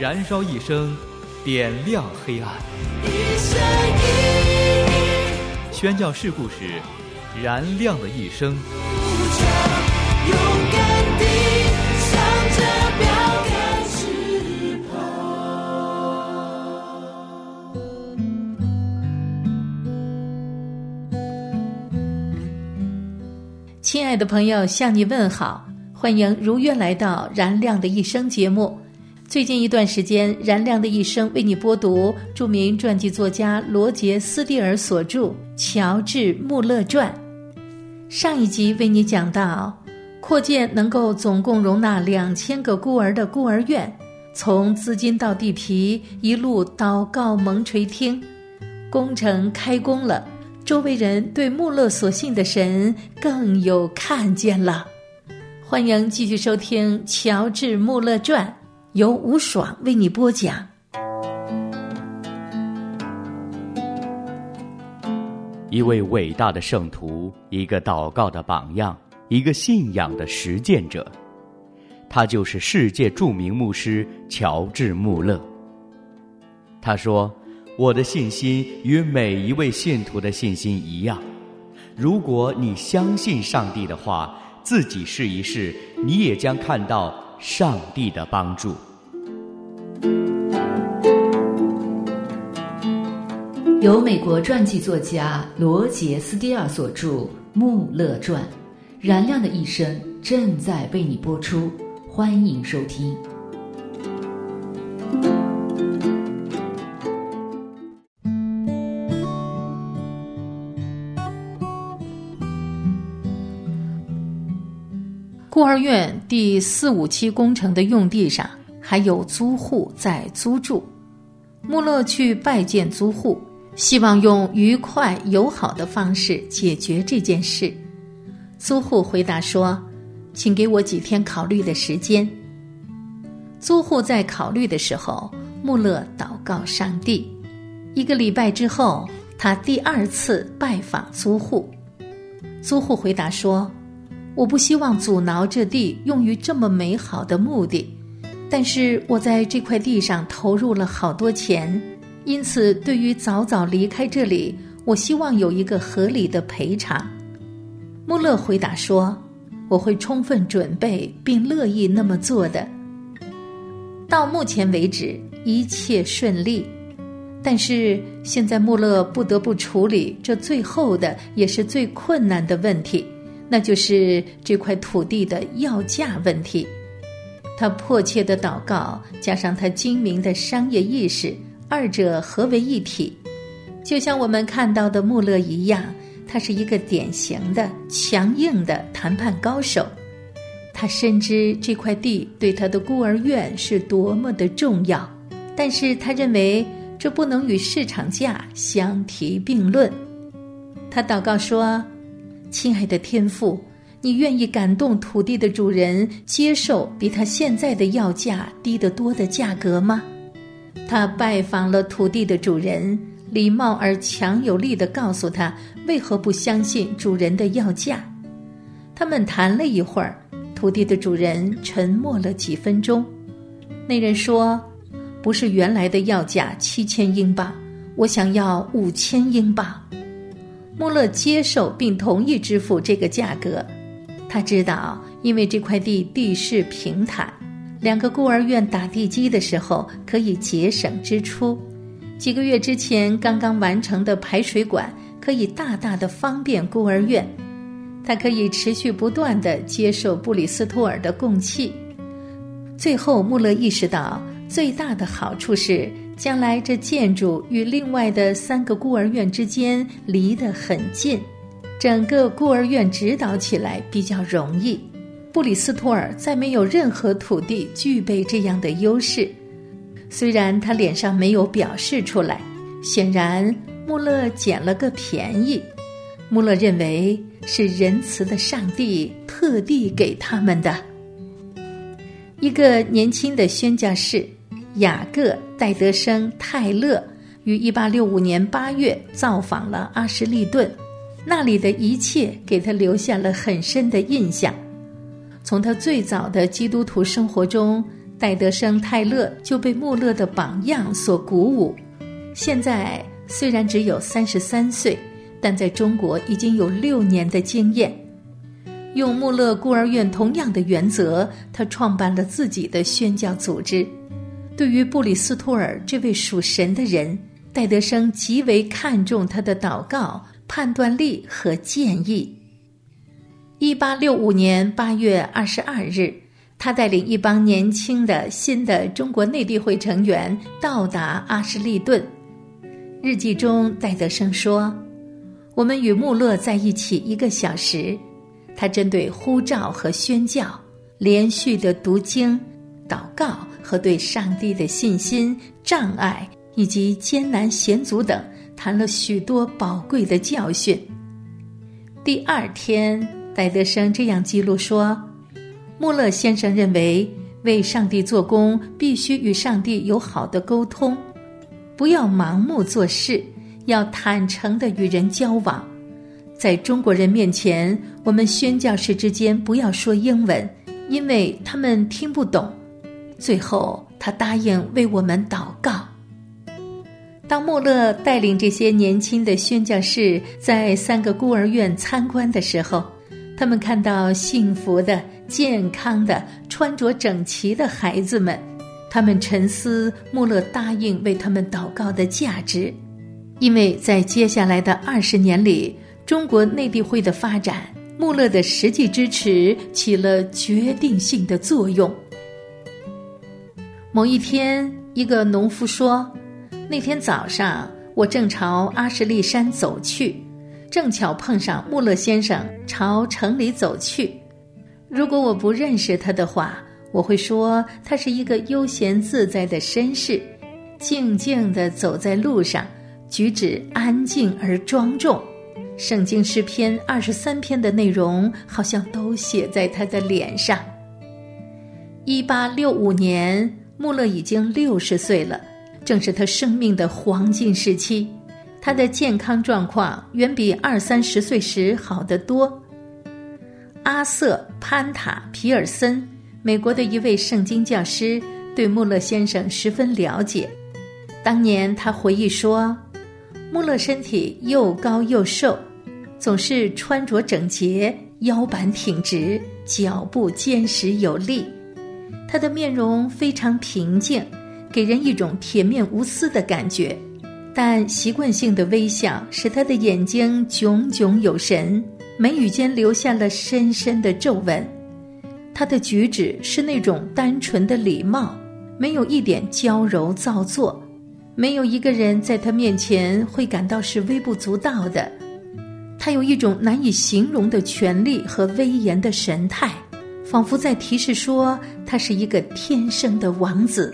燃烧一生，点亮黑暗。宣教事故时，燃亮的一生。亲爱的朋友，向你问好，欢迎如约来到《燃亮的一生》节目。最近一段时间，《燃亮的一生》为你播读著名传记作家罗杰·斯蒂尔所著《乔治·穆勒传》。上一集为你讲到，扩建能够总共容纳两千个孤儿的孤儿院，从资金到地皮，一路祷告蒙垂听，工程开工了。周围人对穆勒所信的神更有看见了。欢迎继续收听《乔治·穆勒传》，由吴爽为你播讲。一位伟大的圣徒，一个祷告的榜样，一个信仰的实践者，他就是世界著名牧师乔治·穆勒。他说。我的信心与每一位信徒的信心一样。如果你相信上帝的话，自己试一试，你也将看到上帝的帮助。由美国传记作家罗杰·斯蒂尔所著《穆勒传》，燃亮的一生正在为你播出，欢迎收听。孤儿院第四五期工程的用地上还有租户在租住，穆勒去拜见租户，希望用愉快友好的方式解决这件事。租户回答说：“请给我几天考虑的时间。”租户在考虑的时候，穆勒祷告上帝。一个礼拜之后，他第二次拜访租户，租户回答说。我不希望阻挠这地用于这么美好的目的，但是我在这块地上投入了好多钱，因此对于早早离开这里，我希望有一个合理的赔偿。穆勒回答说：“我会充分准备并乐意那么做的。”到目前为止一切顺利，但是现在穆勒不得不处理这最后的也是最困难的问题。那就是这块土地的要价问题。他迫切的祷告，加上他精明的商业意识，二者合为一体。就像我们看到的穆勒一样，他是一个典型的强硬的谈判高手。他深知这块地对他的孤儿院是多么的重要，但是他认为这不能与市场价相提并论。他祷告说。亲爱的天父，你愿意感动土地的主人接受比他现在的要价低得多的价格吗？他拜访了土地的主人，礼貌而强有力地告诉他为何不相信主人的要价。他们谈了一会儿，土地的主人沉默了几分钟。那人说：“不是原来的要价七千英镑，我想要五千英镑。”穆勒接受并同意支付这个价格。他知道，因为这块地地势平坦，两个孤儿院打地基的时候可以节省支出。几个月之前刚刚完成的排水管可以大大的方便孤儿院。他可以持续不断的接受布里斯托尔的供气。最后，穆勒意识到最大的好处是。将来这建筑与另外的三个孤儿院之间离得很近，整个孤儿院指导起来比较容易。布里斯托尔再没有任何土地具备这样的优势，虽然他脸上没有表示出来，显然穆勒捡了个便宜。穆勒认为是仁慈的上帝特地给他们的。一个年轻的宣教士雅各·戴德生·泰勒于一八六五年八月造访了阿什利顿，那里的一切给他留下了很深的印象。从他最早的基督徒生活中，戴德生·泰勒就被穆勒的榜样所鼓舞。现在虽然只有三十三岁。但在中国已经有六年的经验，用穆勒孤儿院同样的原则，他创办了自己的宣教组织。对于布里斯托尔这位属神的人，戴德生极为看重他的祷告、判断力和建议。一八六五年八月二十二日，他带领一帮年轻的新的中国内地会成员到达阿什利顿。日记中，戴德生说。我们与穆勒在一起一个小时，他针对呼召和宣教、连续的读经、祷告和对上帝的信心、障碍以及艰难险阻等谈了许多宝贵的教训。第二天，戴德生这样记录说：“穆勒先生认为，为上帝做工必须与上帝有好的沟通，不要盲目做事。”要坦诚的与人交往，在中国人面前，我们宣教士之间不要说英文，因为他们听不懂。最后，他答应为我们祷告。当穆勒带领这些年轻的宣教士在三个孤儿院参观的时候，他们看到幸福的、健康的、穿着整齐的孩子们，他们沉思穆勒答应为他们祷告的价值。因为在接下来的二十年里，中国内地会的发展，穆勒的实际支持起了决定性的作用。某一天，一个农夫说：“那天早上，我正朝阿什利山走去，正巧碰上穆勒先生朝城里走去。如果我不认识他的话，我会说他是一个悠闲自在的绅士，静静地走在路上。”举止安静而庄重，圣经诗篇二十三篇的内容好像都写在他的脸上。一八六五年，穆勒已经六十岁了，正是他生命的黄金时期。他的健康状况远比二三十岁时好得多。阿瑟·潘塔皮尔森，美国的一位圣经教师，对穆勒先生十分了解。当年他回忆说。穆勒身体又高又瘦，总是穿着整洁，腰板挺直，脚步坚实有力。他的面容非常平静，给人一种铁面无私的感觉。但习惯性的微笑使他的眼睛炯炯有神，眉宇间留下了深深的皱纹。他的举止是那种单纯的礼貌，没有一点娇柔造作。没有一个人在他面前会感到是微不足道的，他有一种难以形容的权力和威严的神态，仿佛在提示说他是一个天生的王子。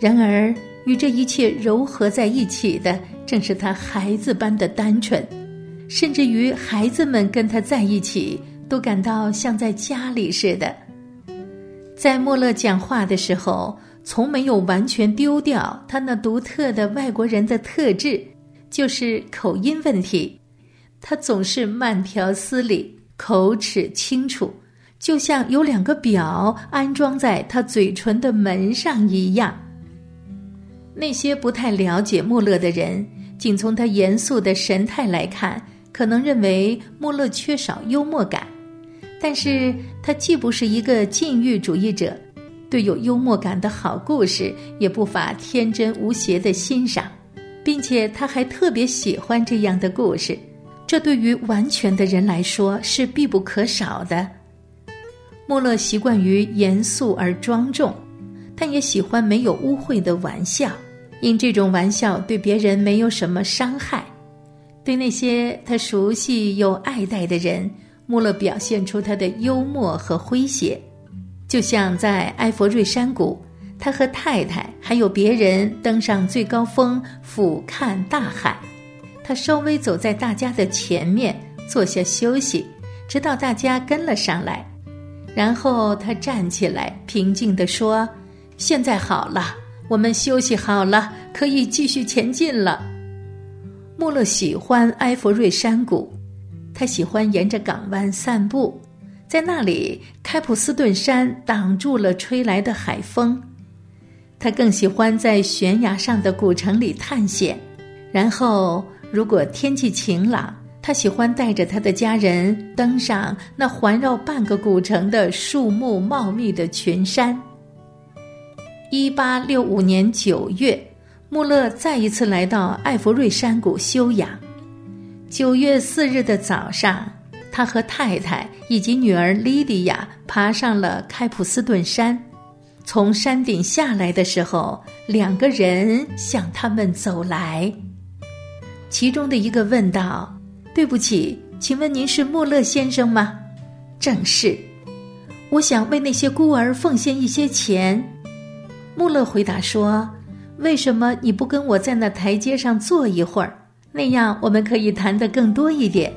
然而，与这一切糅合在一起的，正是他孩子般的单纯，甚至于孩子们跟他在一起，都感到像在家里似的。在莫勒讲话的时候。从没有完全丢掉他那独特的外国人的特质，就是口音问题。他总是慢条斯理、口齿清楚，就像有两个表安装在他嘴唇的门上一样。那些不太了解穆勒的人，仅从他严肃的神态来看，可能认为穆勒缺少幽默感。但是他既不是一个禁欲主义者。对有幽默感的好故事也不乏天真无邪的欣赏，并且他还特别喜欢这样的故事。这对于完全的人来说是必不可少的。穆勒习惯于严肃而庄重，但也喜欢没有污秽的玩笑，因这种玩笑对别人没有什么伤害。对那些他熟悉又爱戴的人，穆勒表现出他的幽默和诙谐。就像在埃佛瑞山谷，他和太太还有别人登上最高峰俯瞰大海，他稍微走在大家的前面，坐下休息，直到大家跟了上来，然后他站起来，平静地说：“现在好了，我们休息好了，可以继续前进了。”穆勒喜欢埃弗瑞山谷，他喜欢沿着港湾散步，在那里，开普斯顿山挡住了吹来的海风。他更喜欢在悬崖上的古城里探险，然后如果天气晴朗，他喜欢带着他的家人登上那环绕半个古城的树木茂密的群山。一八六五年九月，穆勒再一次来到艾弗瑞山谷休养。九月四日的早上，他和太太以及女儿莉迪亚爬上了开普斯顿山。从山顶下来的时候，两个人向他们走来。其中的一个问道：“对不起，请问您是穆勒先生吗？”“正是。”“我想为那些孤儿奉献一些钱。”穆勒回答说：“为什么你不跟我在那台阶上坐一会儿？那样我们可以谈得更多一点。”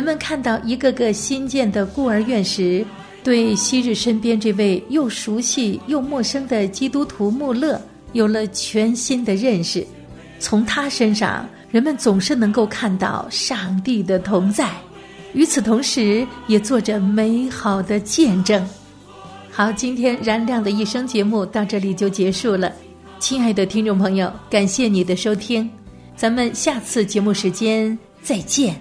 人们看到一个个新建的孤儿院时，对昔日身边这位又熟悉又陌生的基督徒穆勒有了全新的认识。从他身上，人们总是能够看到上帝的同在，与此同时，也做着美好的见证。好，今天燃亮的一生节目到这里就结束了。亲爱的听众朋友，感谢你的收听，咱们下次节目时间再见。